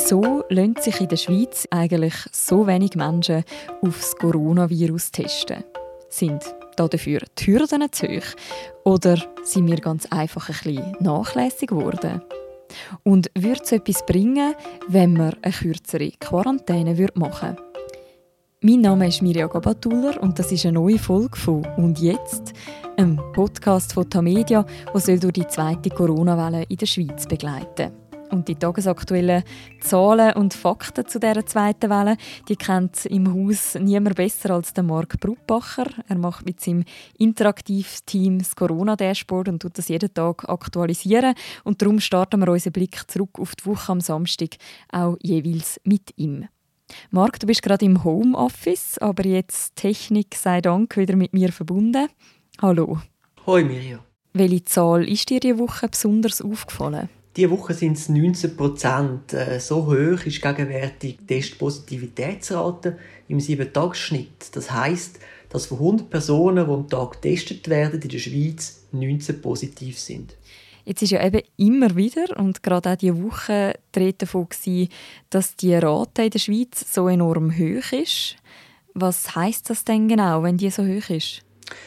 Wieso lassen sich in der Schweiz eigentlich so wenig Menschen aufs Coronavirus testen? Sind dafür die Hürden zu hoch? Oder sind wir ganz einfach ein bisschen nachlässig geworden? Und würde es etwas bringen, wenn wir eine kürzere Quarantäne machen würden? Mein Name ist Mirja Gabatuller und das ist eine neue Folge von «Und jetzt?», einem Podcast von Tamedia, der durch die zweite Corona-Welle in der Schweiz begleiten und die tagesaktuellen Zahlen und Fakten zu dieser zweiten Welle, die kennt im Haus niemand besser als der Marc Brutbacher. Er macht mit seinem Interaktiv-Team das Corona-Dashboard und tut das jeden Tag aktualisieren. Und darum starten wir unseren Blick zurück auf die Woche am Samstag auch jeweils mit ihm. Marc, du bist gerade im Homeoffice, aber jetzt Technik sei Dank wieder mit mir verbunden. Hallo. Hoi Mirja. Welche Zahl ist dir diese Woche besonders aufgefallen? Diese Woche sind es 19 Prozent. Äh, so hoch ist gegenwärtig die Testpositivitätsrate im 7-Tages-Schnitt. Das heisst, dass von 100 Personen, die am Tag getestet werden, in der Schweiz 19 positiv sind. Jetzt ist ja eben immer wieder und gerade auch diese Woche die davon dass die Rate in der Schweiz so enorm hoch ist. Was heißt das denn genau, wenn die so hoch ist?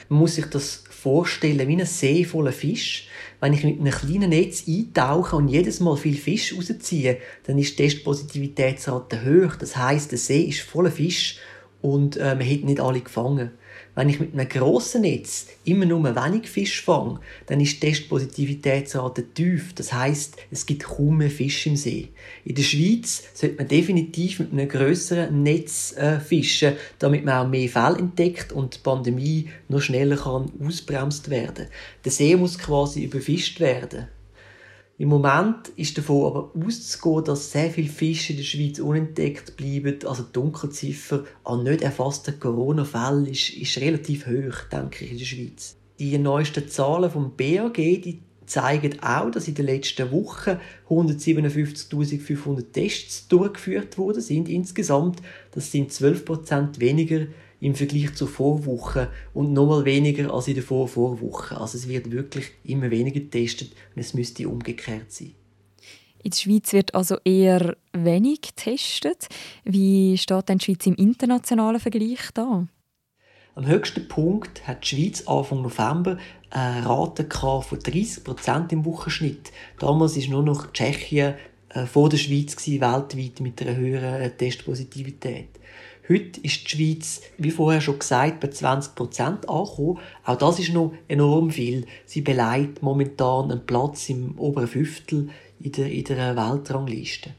Man muss sich das vorstellen wie ein See voller Fisch. Wenn ich mit einem kleinen Netz eintauche und jedes Mal viel Fisch rausziehe, dann ist die Testpositivitätsrate hoch. Das heißt, der See ist voller Fisch und äh, man hat nicht alle gefangen. Wenn ich mit einem grossen Netz immer nur wenig Fisch fange, dann ist die Testpositivitätsrate tief. Das heißt, es gibt kaum mehr Fisch im See. In der Schweiz sollte man definitiv mit einem grösseren Netz äh, fischen, damit man auch mehr Fälle entdeckt und die Pandemie noch schneller kann ausbremst werden. Der See muss quasi überfischt werden. Im Moment ist davon aber auszugehen, dass sehr viele Fische in der Schweiz unentdeckt bleiben. Also die Dunkelziffer an nicht erfassten Corona-Fällen ist, ist relativ hoch, denke ich, in der Schweiz. Die neuesten Zahlen vom BAG die zeigen auch, dass in den letzten Wochen 157.500 Tests durchgeführt wurden sind insgesamt. Das sind 12% weniger im Vergleich zur Vorwoche und nochmal weniger als in der Vorvorwoche. Also es wird wirklich immer weniger getestet und es müsste umgekehrt sein. In der Schweiz wird also eher wenig getestet. Wie steht denn die Schweiz im internationalen Vergleich da? Am höchsten Punkt hat die Schweiz Anfang November eine Rate von 30 Prozent im Wochenschnitt. Damals ist nur noch Tschechien äh, vor der Schweiz weltweit mit einer höheren Testpositivität. Heute ist die Schweiz, wie vorher schon gesagt, bei 20 Prozent angekommen. Auch das ist noch enorm viel. Sie beleidigt momentan einen Platz im oberen Fünftel in der, in der Weltrangliste.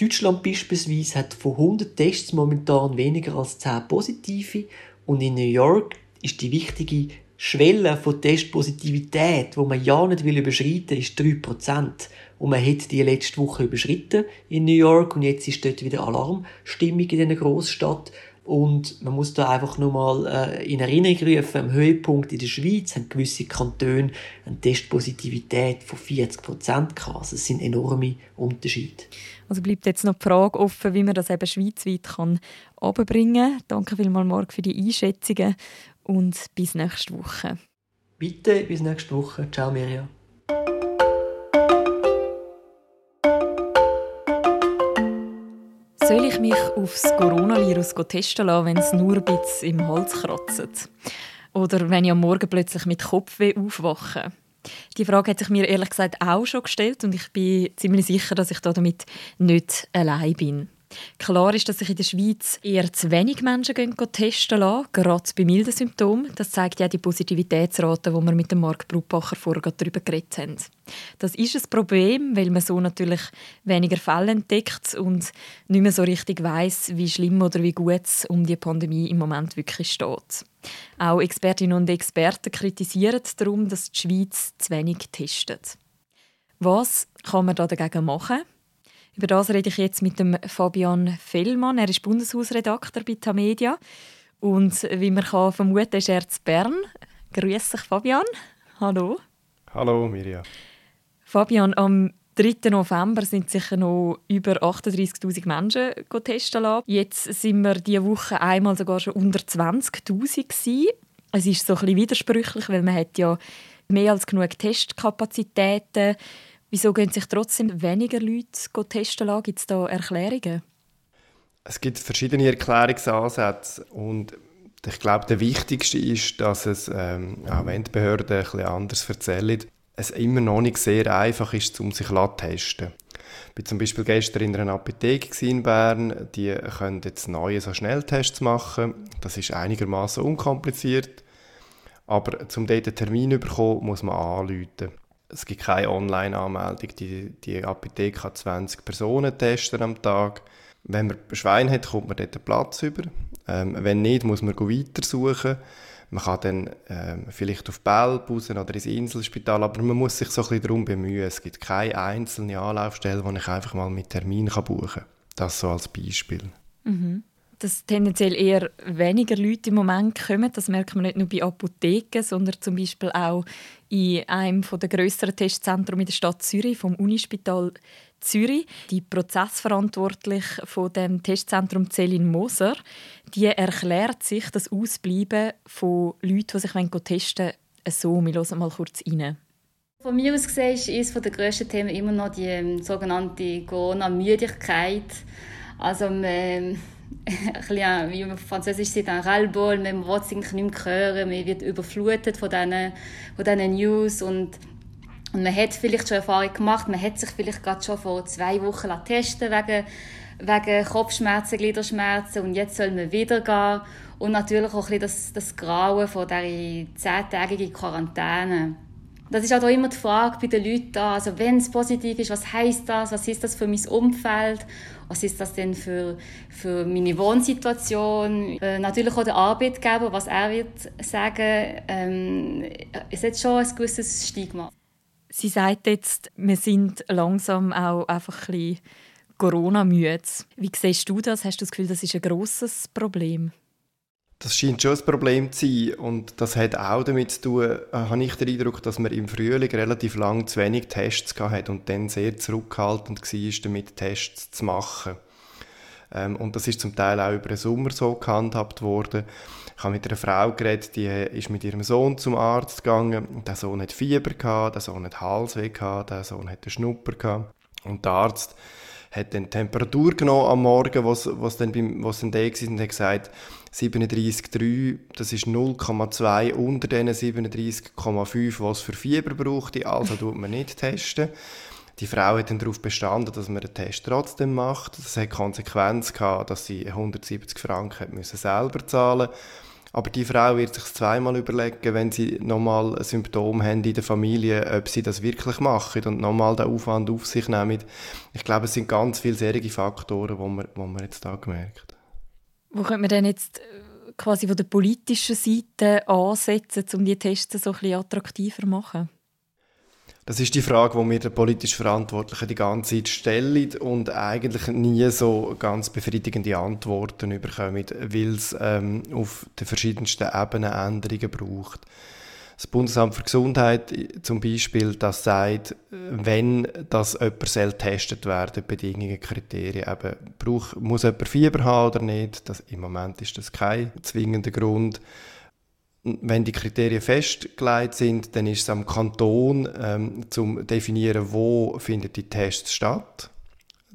Deutschland beispielsweise hat von 100 Tests momentan weniger als 10 positive und in New York ist die wichtige Schwelle von Testpositivität, wo man ja nicht will überschreiten, ist 3%. Und man hat die letzte Woche überschritten in New York und jetzt ist dort wieder Alarmstimmung in dieser Großstadt. Und man muss da einfach nur mal äh, in Erinnerung rufen, am Höhepunkt in der Schweiz haben gewisse Kantone eine Testpositivität von 40 Prozent gehabt. Also sind enorme Unterschiede. Also bleibt jetzt noch die Frage offen, wie man das eben schweizweit kann kann. Danke vielmals, Marc, für die Einschätzungen und bis nächste Woche. Bitte, bis nächste Woche. Ciao, Mirja. Soll ich mich aufs Coronavirus testen lassen, wenn es nur ein bisschen im Hals kratzt? Oder wenn ich am Morgen plötzlich mit Kopfweh aufwache? Die Frage hat sich mir ehrlich gesagt auch schon gestellt und ich bin ziemlich sicher, dass ich damit nicht allein bin. Klar ist, dass sich in der Schweiz eher zu wenig Menschen gehen testen lassen, gerade bei milden Symptomen. Das zeigt ja die Positivitätsrate, die wir mit dem Marc Brutbacher vorher darüber geredet haben. Das ist ein Problem, weil man so natürlich weniger Fälle entdeckt und nicht mehr so richtig weiß, wie schlimm oder wie gut es um die Pandemie im Moment wirklich steht. Auch Expertinnen und Experten kritisieren darum, dass die Schweiz zu wenig testet. Was kann man da dagegen machen? Über das rede ich jetzt mit dem Fabian Fellmann. Er ist Bundeshausredakteur bei Tamedia. Und wie man kann vermuten, ist er zu Bern. Grüß dich, Fabian. Hallo. Hallo, Mirja. Fabian, am 3. November sind sicher noch über 38.000 Menschen testen lassen. Jetzt sind wir diese Woche einmal sogar schon unter 20.000 Es ist so ein bisschen widersprüchlich, weil man hat ja mehr als genug Testkapazitäten. Wieso gehen sich trotzdem weniger Leute testen lassen? Gibt es da Erklärungen? Es gibt verschiedene Erklärungsansätze und ich glaube, der wichtigste ist, dass es, ähm, auch wenn die Behörden etwas anders erzählen, es immer noch nicht sehr einfach ist, um sich zu testen. Ich war zum Beispiel gestern in einer Apotheke in Bern. Die können jetzt neue so Schnelltests machen. Das ist einigermaßen unkompliziert. Aber um dort einen Termin zu bekommen, muss man anrufen. Es gibt keine Online-Anmeldung. Die, die Apotheke hat 20 Personen testen am Tag. Wenn man Schwein hat, kommt man dort einen Platz über. Ähm, wenn nicht, muss man weitersuchen. Man kann dann ähm, vielleicht auf Belp oder ins Inselspital, aber man muss sich so ein bisschen darum bemühen. Es gibt keine einzelne Anlaufstelle, wo ich einfach mal mit Termin buchen kann. Das so als Beispiel. Mhm dass tendenziell eher weniger Leute im Moment kommen. Das merkt man nicht nur bei Apotheken, sondern zum Beispiel auch in einem der grösseren Testzentren in der Stadt Zürich, vom Unispital Zürich. Die Prozessverantwortliche von dem Testzentrum Céline Moser, die erklärt sich das Ausbleiben von Leuten, die sich testen wollen, so. Wir hören mal kurz rein. Von mir aus gesehen ist eines der grössten Themen immer noch die ähm, sogenannte Corona-Müdigkeit. Also man ein wie Französisch sagt, ein Rallball, man will es nicht mehr hören, man wird überflutet von diesen, von diesen News und, und man hat vielleicht schon Erfahrung gemacht, man hat sich vielleicht gerade schon vor zwei Wochen testen wegen, wegen Kopfschmerzen, Gliederschmerzen und jetzt soll man wieder gehen und natürlich auch ein bisschen das, das Grauen von dieser zehntägigen Quarantäne. Das ist auch immer die Frage bei den Leuten also wenn es positiv ist, was heißt das, was ist das für mein Umfeld, was ist das denn für, für meine Wohnsituation, äh, natürlich auch der Arbeitgeber, was er wird sagen, ähm, es hat schon ein gewisses Stigma. Sie sagt jetzt, wir sind langsam auch einfach ein bisschen Corona-müde. Wie siehst du das? Hast du das Gefühl, das ist ein grosses Problem? Das scheint schon ein Problem zu sein und das hat auch damit zu tun, äh, habe ich den Eindruck, dass man im Frühling relativ lang zu wenig Tests hatte und dann sehr zurückhaltend war, damit Tests zu machen. Ähm, und das ist zum Teil auch über den Sommer so gehandhabt worden. Ich habe mit einer Frau geredet, die ist mit ihrem Sohn zum Arzt gegangen. Der Sohn hat Fieber gehabt, der Sohn hat Halsweh gehabt, der Sohn hat einen Schnupper gehabt. Und der Arzt hat dann die Temperatur genommen am Morgen, was was dann beim was dann da war, und hat gesagt 37,3, das ist 0,2 unter den 37,5, was für Fieber braucht, also tut man nicht testen. Die Frau hat dann darauf bestanden, dass man den Test trotzdem macht. Das hat Konsequenz gehabt, dass sie 170 Franken selber zahlen musste. Aber die Frau wird sich zweimal überlegen, wenn sie nochmal ein Symptom haben in der Familie, ob sie das wirklich machen und nochmal den Aufwand auf sich nehmen. Ich glaube, es sind ganz viele solche Faktoren, die man, die man jetzt da gemerkt Wo könnte man denn jetzt äh, quasi von der politischen Seite ansetzen, um die Tests so ein bisschen attraktiver zu machen? Das ist die Frage, die mir der politisch Verantwortliche die ganze Zeit stellt und eigentlich nie so ganz befriedigende Antworten bekommen, weil es ähm, auf den verschiedensten Ebenen Änderungen braucht. Das Bundesamt für Gesundheit zum Beispiel, das sagt, wenn das jemand soll getestet werden, Bedingungen, Kriterien, eben, brauch, muss jemand Fieber haben oder nicht, das, im Moment ist das kein zwingender Grund wenn die Kriterien festgelegt sind, dann ist es am Kanton ähm, zum definieren, wo findet die Tests statt.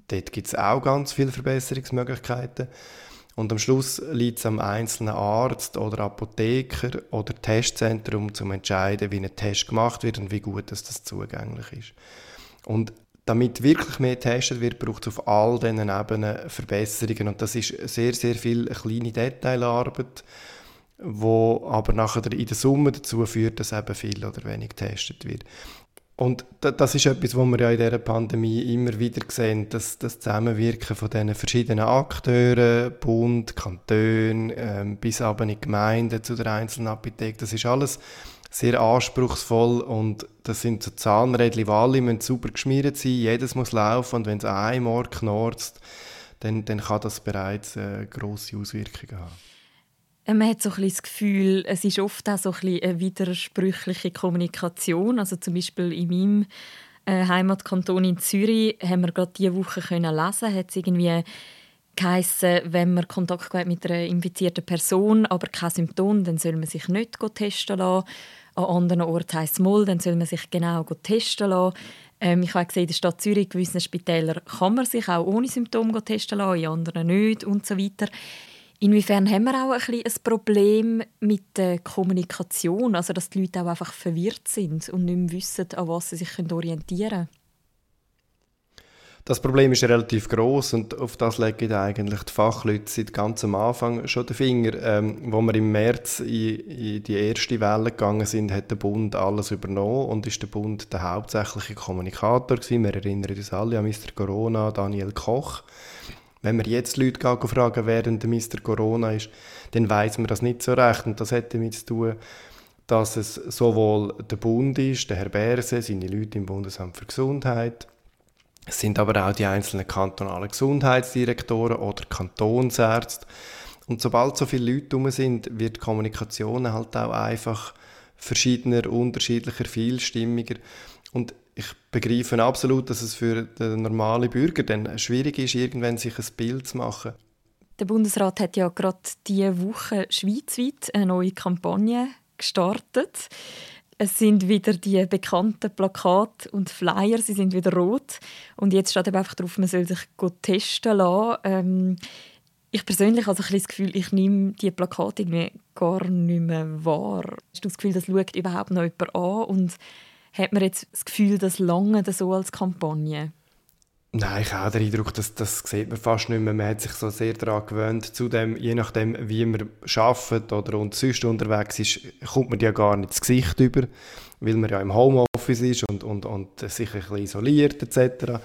Dort gibt es auch ganz viele Verbesserungsmöglichkeiten. Und am Schluss liegt es am einzelnen Arzt oder Apotheker oder Testzentrum, um zu entscheiden, wie ein Test gemacht wird und wie gut das, das zugänglich ist. Und damit wirklich mehr getestet wird, braucht es auf all diesen Ebenen Verbesserungen. Und das ist sehr, sehr viel kleine Detailarbeit wo aber nachher in der Summe dazu führt, dass eben viel oder wenig getestet wird. Und das ist etwas, was wir ja in dieser Pandemie immer wieder sehen, dass das Zusammenwirken von diesen verschiedenen Akteuren, Bund, Kanton, ähm, bis aber in Gemeinden zu der einzelnen Apotheke, das ist alles sehr anspruchsvoll und das sind so Zahnrädchen, die alle müssen super geschmiert sein, jedes muss laufen und wenn es einmal knorzt, dann, dann kann das bereits äh, grosse Auswirkungen haben. Äh, man hat so ein das Gefühl, es ist oft auch so ein eine widersprüchliche Kommunikation. Also zum Beispiel in meinem äh, Heimatkanton in Zürich haben wir gerade diese Woche können lesen, hat es irgendwie geheissen, wenn man Kontakt hat mit einer infizierten Person, aber kein Symptom, dann soll man sich nicht testen lassen. An anderen Orten heisst es mal, dann soll man sich genau testen lassen. Ähm, ich habe gesehen, in der Stadt Zürich, gewissen Spitälern kann man sich auch ohne Symptome testen lassen, in anderen nicht und so weiter. Inwiefern haben wir auch ein, bisschen ein Problem mit der Kommunikation, also dass die Leute auch einfach verwirrt sind und nicht mehr wissen, an was sie sich orientieren können? Das Problem ist relativ groß und auf das legen eigentlich die Fachleute seit ganz am Anfang schon den Finger. Ähm, wo wir im März in, in, die erste Welle gegangen sind, hat der Bund alles übernommen und ist der Bund der hauptsächliche Kommunikator gewesen. Wir erinnern uns alle an Mr. Corona, Daniel Koch. Wenn wir jetzt Leute fragen, wer denn der Mr. Corona ist, dann weiß man das nicht so recht und das hat damit zu tun, dass es sowohl der Bund ist, der Herr Berse, seine Leute im Bundesamt für Gesundheit, es sind aber auch die einzelnen kantonalen Gesundheitsdirektoren oder Kantonsärzte. Und sobald so viele Leute herum sind, wird die Kommunikation halt auch einfach verschiedener, unterschiedlicher, vielstimmiger. Und ich begreife absolut, dass es für den normalen Bürger dann schwierig ist, irgendwann sich ein Bild zu machen. Der Bundesrat hat ja gerade diese Woche schweizweit eine neue Kampagne gestartet. Es sind wieder die bekannten Plakate und Flyer, sie sind wieder rot. Und jetzt steht eben einfach drauf, man soll sich testen lassen. Ähm, ich persönlich habe so das Gefühl, ich nehme diese Plakate irgendwie gar nicht mehr wahr. Hast du das Gefühl, das schaut überhaupt noch jemand an? Und hat man jetzt das Gefühl, das lange so als Kampagne? Nein, ich habe den Eindruck, dass das sieht man fast nicht mehr. Man hat sich so sehr daran gewöhnt. Zudem, je nachdem, wie man arbeitet oder und sonst unterwegs ist, kommt man ja gar nicht ins Gesicht über, weil man ja im Homeoffice ist und, und, und sich ein bisschen isoliert etc.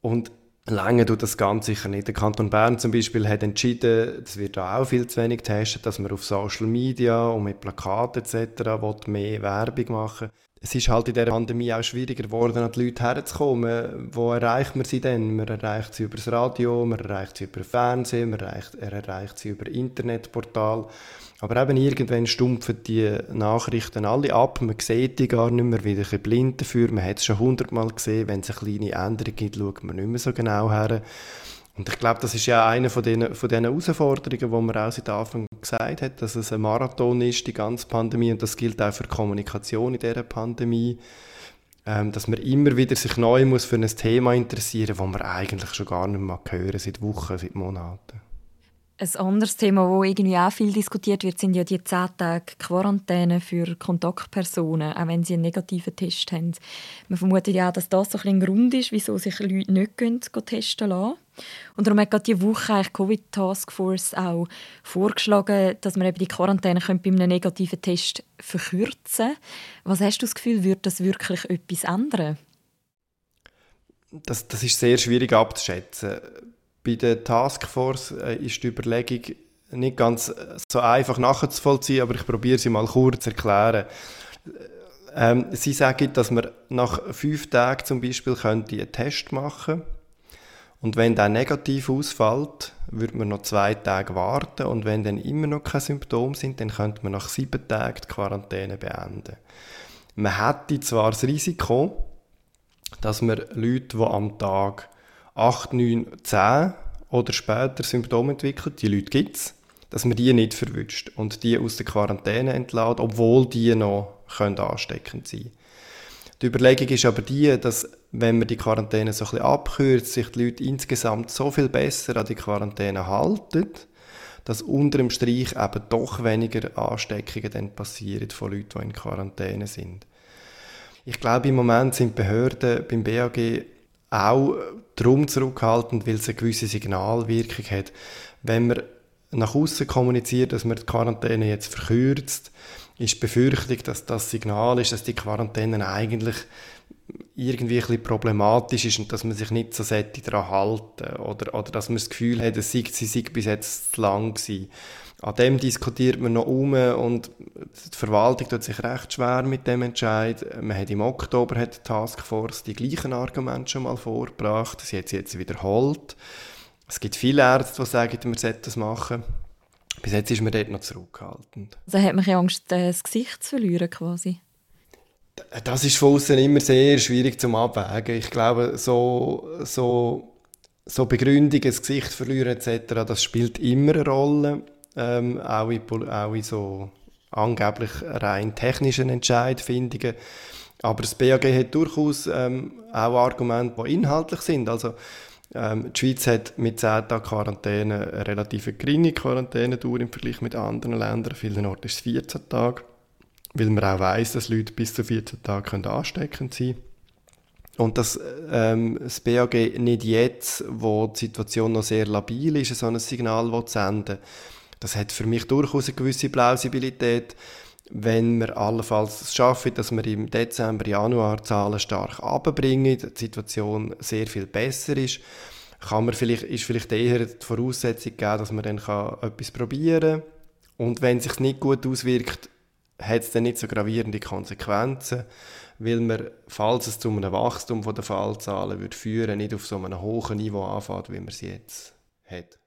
Und Lange tut das ganz sicher nicht. Der Kanton Bern zum Beispiel hat entschieden, es wird da auch viel zu wenig getestet, dass man auf Social Media und mit Plakaten etc. mehr Werbung machen will es ist halt in der Pandemie auch schwieriger geworden, an die Leute herzukommen. Wo erreicht man sie denn? Man erreicht sie über das Radio, man erreicht sie über Fernsehen, man erreicht, er erreicht sie über Internetportal. Aber eben irgendwann stumpfen die Nachrichten alle ab, man sieht die gar nicht mehr, wieder ein blind dafür. Man hat es schon hundertmal gesehen, wenn es eine kleine Änderung gibt, schaut man nicht mehr so genau her. Und ich glaube, das ist ja eine von diesen, von diesen Herausforderungen, die man auch seit Anfang gesagt hat, dass es ein Marathon ist, die ganze Pandemie, und das gilt auch für die Kommunikation in dieser Pandemie, ähm, dass man immer wieder sich neu muss für ein Thema interessieren das man eigentlich schon gar nicht mehr hören seit Wochen, seit Monaten. Ein anderes Thema, das irgendwie auch viel diskutiert wird, sind ja die 10 Tage Quarantäne für Kontaktpersonen, auch wenn sie einen negativen Test haben. Man vermutet ja auch, dass das so ein, Grund ist, wieso sich Leute nicht testen lassen. Und darum hat gerade diese Woche die Covid Task Force auch vorgeschlagen, dass man eben die Quarantäne bei einem negativen Test verkürzen könnte. Was hast du das Gefühl, wird das wirklich etwas ändern? Das, das ist sehr schwierig abzuschätzen bei der Taskforce äh, ist die Überlegung nicht ganz so einfach nachzuvollziehen, aber ich probiere sie mal kurz zu erklären. Ähm, sie sagen, dass man nach fünf Tagen zum Beispiel könnte einen Test machen und wenn der negativ ausfällt, würde man noch zwei Tage warten und wenn dann immer noch keine Symptome sind, dann könnte man nach sieben Tagen die Quarantäne beenden. Man hätte zwar das Risiko, dass man Leute, die am Tag 8, 9, 10 oder später Symptome entwickelt, die Leute gibt es, dass man die nicht verwünscht und die aus der Quarantäne entlädt, obwohl die noch ansteckend sein können. Die Überlegung ist aber die, dass wenn man die Quarantäne so ein bisschen abkürzt, sich die Leute insgesamt so viel besser an die Quarantäne halten, dass unter dem Strich eben doch weniger Ansteckungen dann passieren von Leuten, die in Quarantäne sind. Ich glaube, im Moment sind Behörden beim BAG auch darum zurückhaltend, weil es eine gewisse Signalwirkung hat. Wenn man nach außen kommuniziert, dass man die Quarantäne jetzt verkürzt, ist die Befürchtung, dass das Signal ist, dass die Quarantäne eigentlich irgendwie ein bisschen problematisch ist und dass man sich nicht so daran halten oder, oder dass man das Gefühl hat, es sei, sie sei bis jetzt zu lang gewesen. An dem diskutiert man noch um und die Verwaltung tut sich recht schwer mit dem Entscheid. Man hat im Oktober hat die Taskforce die gleichen Argumente schon mal vorgebracht. Sie hat sie jetzt wiederholt. Es gibt viele Ärzte, die sagen, man sollte das machen. Bis jetzt ist man dort noch zurückhaltend. Also hat man Angst, das Gesicht zu verlieren quasi? Das ist von außen immer sehr schwierig zum Abwägen. Ich glaube, so, so, so Begründungen, das Gesicht verlieren etc., das spielt immer eine Rolle ähm, auch, in, auch in so angeblich rein technischen Entscheidfindungen. Aber das BAG hat durchaus ähm, auch Argumente, die inhaltlich sind. Also, ähm, die Schweiz hat mit 10 Tagen Quarantäne eine relativ geringe Quarantänedauer im Vergleich mit anderen Ländern. An vielen Orten ist es 14 Tage, weil man auch weiss, dass Leute bis zu 14 Tage ansteckend sein können. Und dass ähm, das BAG nicht jetzt, wo die Situation noch sehr labil ist, so ein Signal senden das hat für mich durchaus eine gewisse Plausibilität. Wenn wir allenfalls es schaffen, dass wir im Dezember, Januar Zahlen stark abbringen, die Situation sehr viel besser ist, kann man vielleicht, ist vielleicht eher die Voraussetzung gegeben, dass man dann kann etwas probieren kann. Und wenn es sich nicht gut auswirkt, hat es dann nicht so gravierende Konsequenzen weil man, falls es zu einem Wachstum der Fallzahlen würde führen, nicht auf so einem hohen Niveau anfängt, wie man es jetzt hat.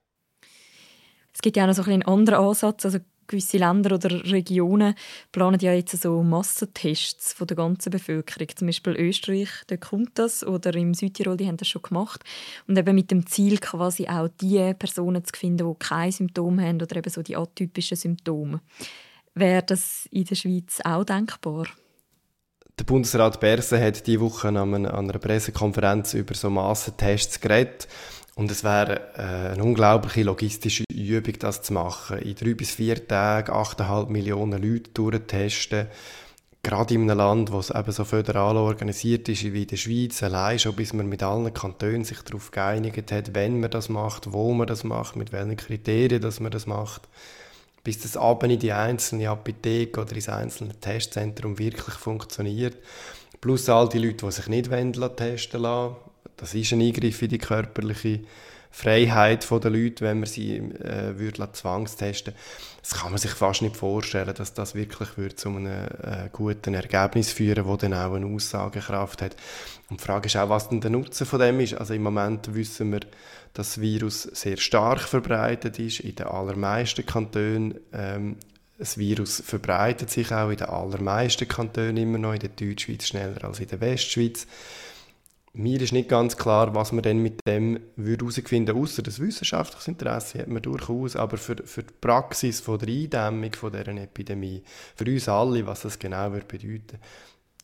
Es gibt ja auch noch so ein einen anderen Ansatz. Also gewisse Länder oder Regionen planen ja jetzt so Massentests von der ganzen Bevölkerung. Zum Beispiel Österreich, da kommt das, oder im Südtirol, die haben das schon gemacht. Und eben mit dem Ziel, quasi auch die Personen zu finden, die keine Symptome haben oder eben so die atypischen Symptome. Wäre das in der Schweiz auch denkbar? Der Bundesrat Berse hat diese Woche an einer Pressekonferenz über so Massentests geredet. Und es wäre äh, eine unglaubliche logistische Übung, das zu machen. In drei bis vier Tagen 8,5 Millionen Leute durchtesten. Gerade in einem Land, das eben so föderal organisiert ist wie in der Schweiz, allein schon, bis man mit allen Kantonen sich darauf geeinigt hat, wenn man das macht, wo man das macht, mit welchen Kriterien dass man das macht bis das Abend in die einzelne Apotheke oder ins einzelne Testzentrum wirklich funktioniert. Plus all die Leute, die sich nicht testen lassen. Das ist ein Eingriff in die körperliche Freiheit der Leute, wenn man sie äh, würde zwangstesten Das kann man sich fast nicht vorstellen, dass das wirklich würde zu einem äh, guten Ergebnis führen das dann auch eine Aussagekraft hat. Und die Frage ist auch, was denn der Nutzen von dem ist. Also im Moment wissen wir, dass das Virus sehr stark verbreitet ist in den allermeisten Kantonen. Ähm, das Virus verbreitet sich auch in den allermeisten Kantonen immer noch, in der Deutschschweiz schneller als in der Westschweiz. Mir ist nicht ganz klar, was man denn mit dem herausfinden würde, außer das wissenschaftliche Interesse hat man durchaus, aber für, für die Praxis von der Eindämmung von dieser Epidemie, für uns alle, was das genau bedeuten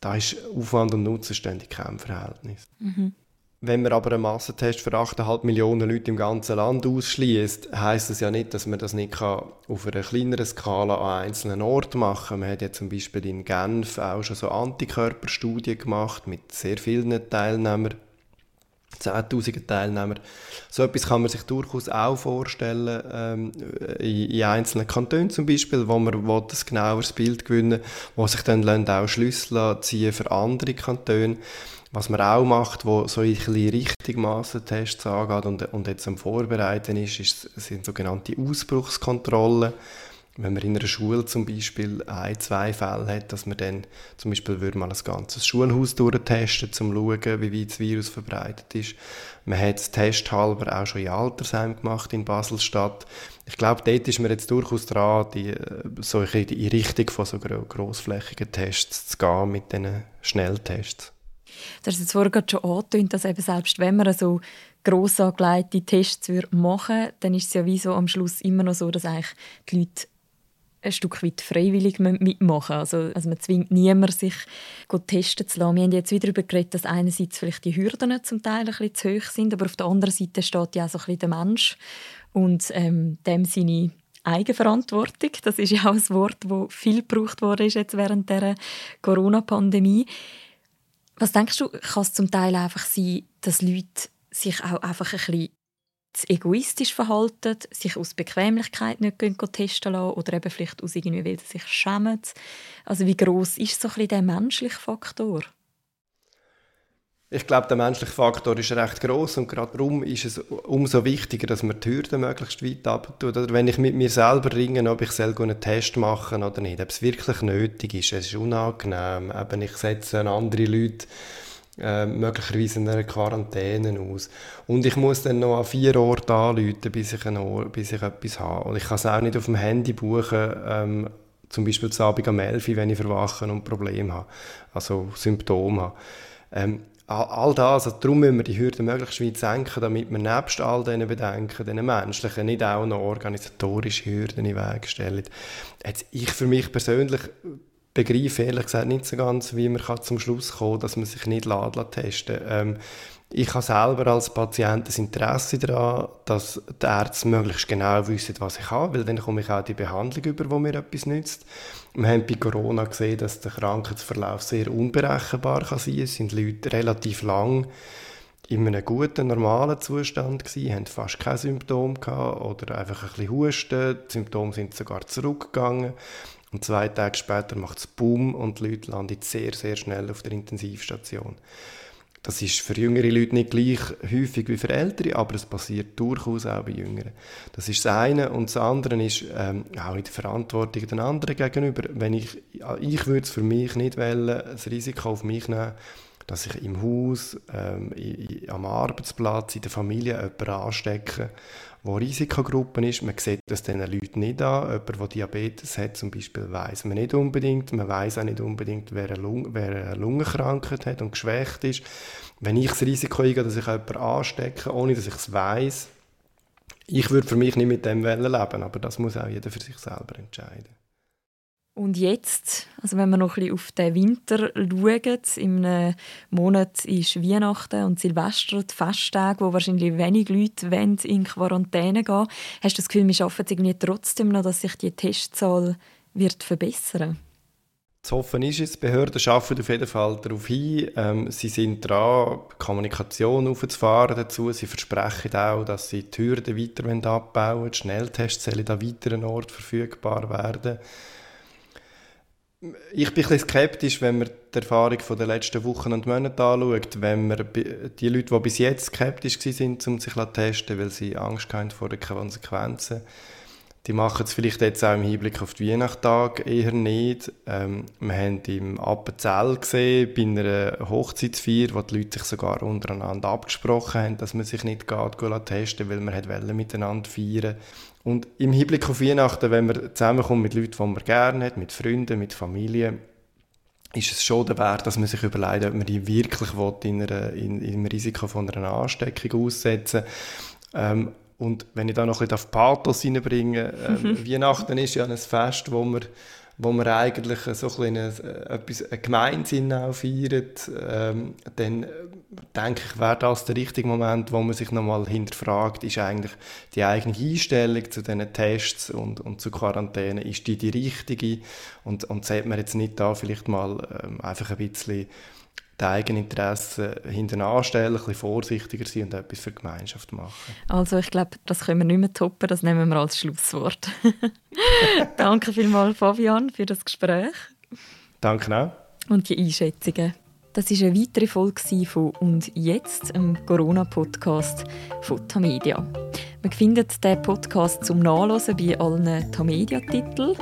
da ist Aufwand und Nutzen ständig kein Verhältnis. Mhm. Wenn man aber einen Massentest für 8,5 Millionen Leute im ganzen Land ausschließt, heißt das ja nicht, dass man das nicht kann auf einer kleineren Skala an einzelnen Orten machen kann. Man hat ja zum Beispiel in Genf auch schon so Antikörperstudien gemacht mit sehr vielen Teilnehmern, 10.000 Teilnehmer. So etwas kann man sich durchaus auch vorstellen, ähm, in, in, einzelnen Kantonen zum Beispiel, wo man ein genaueres Bild gewinnen wo sich dann auch Schlüssel ziehen für andere Kantone. Was man auch macht, wo so ein bisschen richtig Massentests angeht und, und jetzt am Vorbereiten ist, ist, sind sogenannte Ausbruchskontrollen. Wenn man in einer Schule zum Beispiel ein, zwei Fälle hat, dass man dann zum Beispiel würde man ein ganzes Schulhaus durchtesten, um zu schauen, wie weit das Virus verbreitet ist. Man hat es testhalber auch schon in Altersheim gemacht in Baselstadt. Ich glaube, dort ist man jetzt durchaus dran, die, so in die Richtung von so grossflächigen Tests zu gehen mit diesen Schnelltests. Du hast jetzt vorhin schon angetönt, dass eben selbst wenn man so gross angelegte Tests machen würde, dann ist es ja wie so am Schluss immer noch so, dass eigentlich die Leute ein Stück weit freiwillig mitmachen also, also man zwingt niemanden, sich testen zu lassen. Wir haben jetzt wieder darüber geredet, dass einerseits vielleicht die Hürden zum Teil ein bisschen zu hoch sind, aber auf der anderen Seite steht ja auch so ein der Mensch und ähm, dem seine Eigenverantwortung. Das ist ja auch ein Wort, das viel gebraucht wurde jetzt während der Corona-Pandemie. Was denkst du, kann es zum Teil einfach sein, dass Leute sich auch einfach ein bisschen zu egoistisch verhalten, sich aus Bequemlichkeit nicht testen lassen oder eben vielleicht aus irgendwie, weil sie sich schämen? Also wie groß ist so ein bisschen der menschliche Faktor? Ich glaube, der menschliche Faktor ist recht groß und gerade darum ist es umso wichtiger, dass man die Hürden möglichst weit abtut. Oder wenn ich mit mir selber ringe, ob ich einen Test machen oder nicht, ob es wirklich nötig ist, es ist unangenehm, eben ich setze andere Leute äh, möglicherweise in einer Quarantäne aus. Und ich muss dann noch an vier Orte anrufen, bis ich, Ohr, bis ich etwas habe. Und ich kann es auch nicht auf dem Handy buchen, ähm, zum Beispiel zu Abend am 11 wenn ich verwache und Probleme habe, also Symptome habe. Ähm, all das, also darum müssen wir die Hürden möglichst weit senken, damit wir nebst all diesen Bedenken, diesen menschlichen, nicht auch noch organisatorische Hürden in den Weg stellen. Jetzt, ich für mich persönlich begreife ehrlich gesagt nicht so ganz, wie man zum Schluss kommen kann, dass man sich nicht testen lässt. Ähm, ich habe selber als Patient ein Interesse daran, dass die Ärzte möglichst genau wissen, was ich habe, weil dann komme ich auch die Behandlung über, die mir etwas nützt. Wir haben bei Corona gesehen, dass der Krankheitsverlauf sehr unberechenbar kann sein kann. Es sind Leute relativ lang in einem guten, normalen Zustand gewesen, haben fast keine Symptome gehabt oder einfach ein bisschen Husten. Die Symptome sind sogar zurückgegangen. Und zwei Tage später macht es Boom und die Leute landen sehr, sehr schnell auf der Intensivstation. Das ist für jüngere Leute nicht gleich häufig wie für ältere, aber es passiert durchaus auch bei Jüngeren. Das ist das eine. Und das andere ist ähm, auch in der Verantwortung den anderen gegenüber. Wenn ich, ich würde es für mich nicht wollen, das Risiko auf mich nehmen, dass ich im Haus, ähm, am Arbeitsplatz, in der Familie jemanden anstecke wo Risikogruppen ist. Man sieht das diesen Leuten nicht an. Jemand, der Diabetes hat zum Beispiel, weiß man nicht unbedingt. Man weiß auch nicht unbedingt, wer eine, Lung wer eine Lungenkrankheit hat und geschwächt ist. Wenn ich das Risiko eingehe, dass ich jemanden anstecke, ohne dass ich es weiß, ich würde für mich nicht mit dem leben, aber das muss auch jeder für sich selber entscheiden. Und jetzt, also wenn wir noch ein bisschen auf den Winter schauen, im Monat ist Weihnachten und Silvester, die Festtage, wo wahrscheinlich wenig Leute in Quarantäne gehen Hast du das Gefühl, wir schaffen es trotzdem noch, dass sich die Testzahl wird verbessern zu hoffen ist es, die Behörden arbeiten auf jeden Fall darauf hin. Ähm, sie sind dran, Kommunikation aufzufahren dazu. Sie versprechen auch, dass sie die Hürden weiter abbauen wollen. Schnelltests sollen an weiteren Orten verfügbar werden ich bin ein bisschen skeptisch, wenn man die Erfahrung der letzten Wochen und Monate anschaut, wenn man die Leute, die bis jetzt skeptisch waren, um sich zu testen, weil sie Angst haben vor den Konsequenzen, die machen es vielleicht jetzt auch im Hinblick auf die Weihnachtstag eher nicht. Ähm, wir haben im Appenzell gesehen, bei einer Hochzeitsfeier, wo die Leute sich sogar untereinander abgesprochen haben, dass man sich nicht testen weil man miteinander feiern und im Hinblick auf Weihnachten, wenn man zusammenkommt mit Leuten, die man gerne hat, mit Freunden, mit Familie, ist es schon der Wert, dass man sich überlegt, ob man die wirklich in, einer, in, in einem Risiko von einer Ansteckung aussetzen. Ähm, und wenn ich da noch ein bisschen auf Pathos reinbringe, ähm, Weihnachten ist ja ein Fest, wo man wo man eigentlich so ein äh, etwas, Gemeinsinn auch feiert, ähm, dann äh, denke ich, wäre das der richtige Moment, wo man sich nochmal hinterfragt, ist eigentlich die eigene Einstellung zu diesen Tests und, und zu Quarantäne, ist die die richtige? Und, und sollte man jetzt nicht da vielleicht mal ähm, einfach ein bisschen die eigenen Interessen hinten anstellen, ein bisschen vorsichtiger sein und etwas für die Gemeinschaft machen. Also ich glaube, das können wir nicht mehr toppen, das nehmen wir als Schlusswort. Danke vielmals, Fabian, für das Gespräch. Danke auch. Und die Einschätzungen. Das war eine weitere Folge von «Und jetzt?» einem Corona-Podcast von Tamedia. Man findet diesen Podcast zum Nachlesen bei allen Tamedia-Titeln.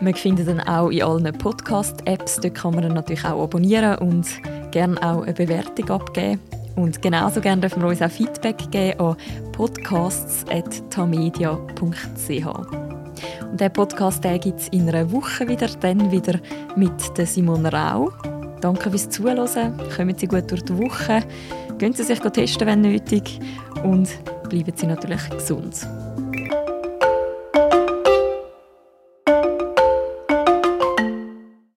Man findet ihn auch in allen Podcast-Apps. Dort kann man ihn natürlich auch abonnieren und gerne auch eine Bewertung abgeben. Und genauso gerne dürfen wir uns auch Feedback geben an podcasts.tamedia.ch. Und diesen Podcast gibt es in einer Woche wieder, dann wieder mit der Simone Rau. Danke fürs Zuhören. Kommen Sie gut durch die Woche. Gehen Sie sich testen, wenn nötig. Und bleiben Sie natürlich gesund.